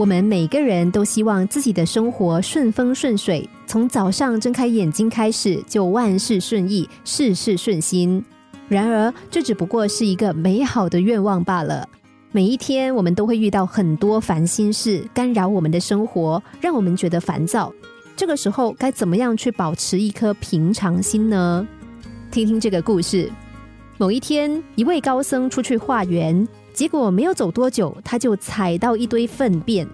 我们每个人都希望自己的生活顺风顺水，从早上睁开眼睛开始就万事顺意、事事顺心。然而，这只不过是一个美好的愿望罢了。每一天，我们都会遇到很多烦心事，干扰我们的生活，让我们觉得烦躁。这个时候，该怎么样去保持一颗平常心呢？听听这个故事。某一天，一位高僧出去化缘。结果没有走多久，他就踩到一堆粪便，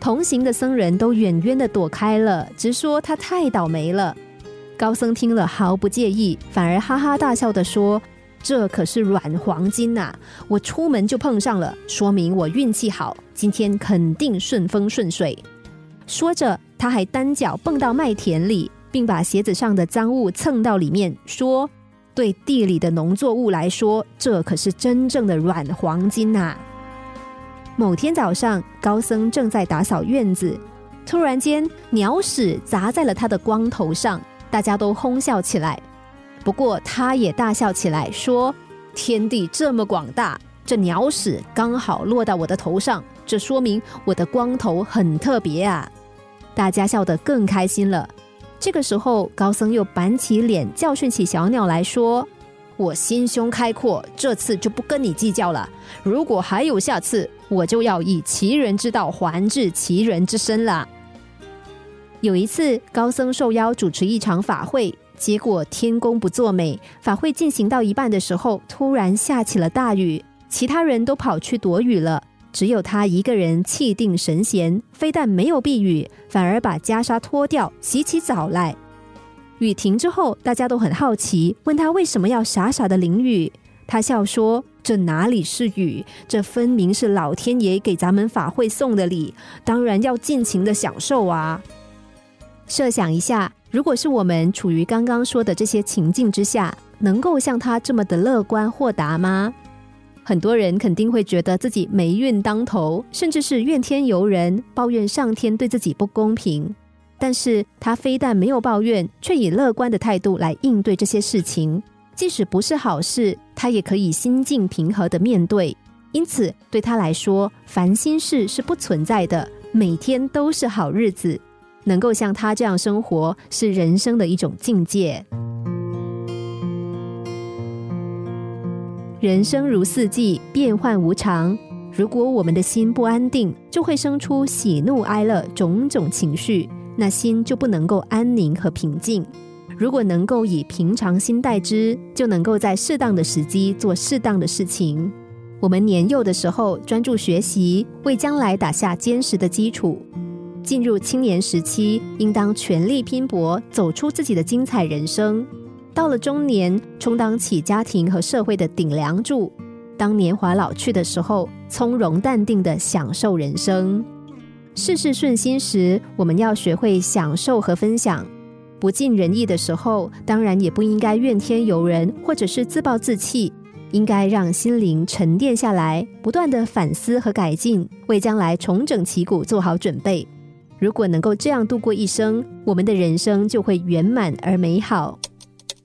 同行的僧人都远远的躲开了，直说他太倒霉了。高僧听了毫不介意，反而哈哈大笑的说：“这可是软黄金呐，我出门就碰上了，说明我运气好，今天肯定顺风顺水。”说着，他还单脚蹦到麦田里，并把鞋子上的脏物蹭到里面，说。对地里的农作物来说，这可是真正的软黄金呐！某天早上，高僧正在打扫院子，突然间鸟屎砸在了他的光头上，大家都哄笑起来。不过，他也大笑起来，说：“天地这么广大，这鸟屎刚好落到我的头上，这说明我的光头很特别啊！”大家笑得更开心了。这个时候，高僧又板起脸教训起小鸟来说：“我心胸开阔，这次就不跟你计较了。如果还有下次，我就要以其人之道还治其人之身了。”有一次，高僧受邀主持一场法会，结果天公不作美，法会进行到一半的时候，突然下起了大雨，其他人都跑去躲雨了。只有他一个人气定神闲，非但没有避雨，反而把袈裟脱掉，洗起澡来。雨停之后，大家都很好奇，问他为什么要傻傻的淋雨。他笑说：“这哪里是雨，这分明是老天爷给咱们法会送的礼，当然要尽情的享受啊！”设想一下，如果是我们处于刚刚说的这些情境之下，能够像他这么的乐观豁达吗？很多人肯定会觉得自己霉运当头，甚至是怨天尤人，抱怨上天对自己不公平。但是他非但没有抱怨，却以乐观的态度来应对这些事情。即使不是好事，他也可以心境平和的面对。因此，对他来说，烦心事是不存在的，每天都是好日子。能够像他这样生活，是人生的一种境界。人生如四季，变幻无常。如果我们的心不安定，就会生出喜怒哀乐种种情绪，那心就不能够安宁和平静。如果能够以平常心待之，就能够在适当的时机做适当的事情。我们年幼的时候专注学习，为将来打下坚实的基础；进入青年时期，应当全力拼搏，走出自己的精彩人生。到了中年，充当起家庭和社会的顶梁柱；当年华老去的时候，从容淡定的享受人生。事事顺心时，我们要学会享受和分享；不尽人意的时候，当然也不应该怨天尤人，或者是自暴自弃，应该让心灵沉淀下来，不断的反思和改进，为将来重整旗鼓做好准备。如果能够这样度过一生，我们的人生就会圆满而美好。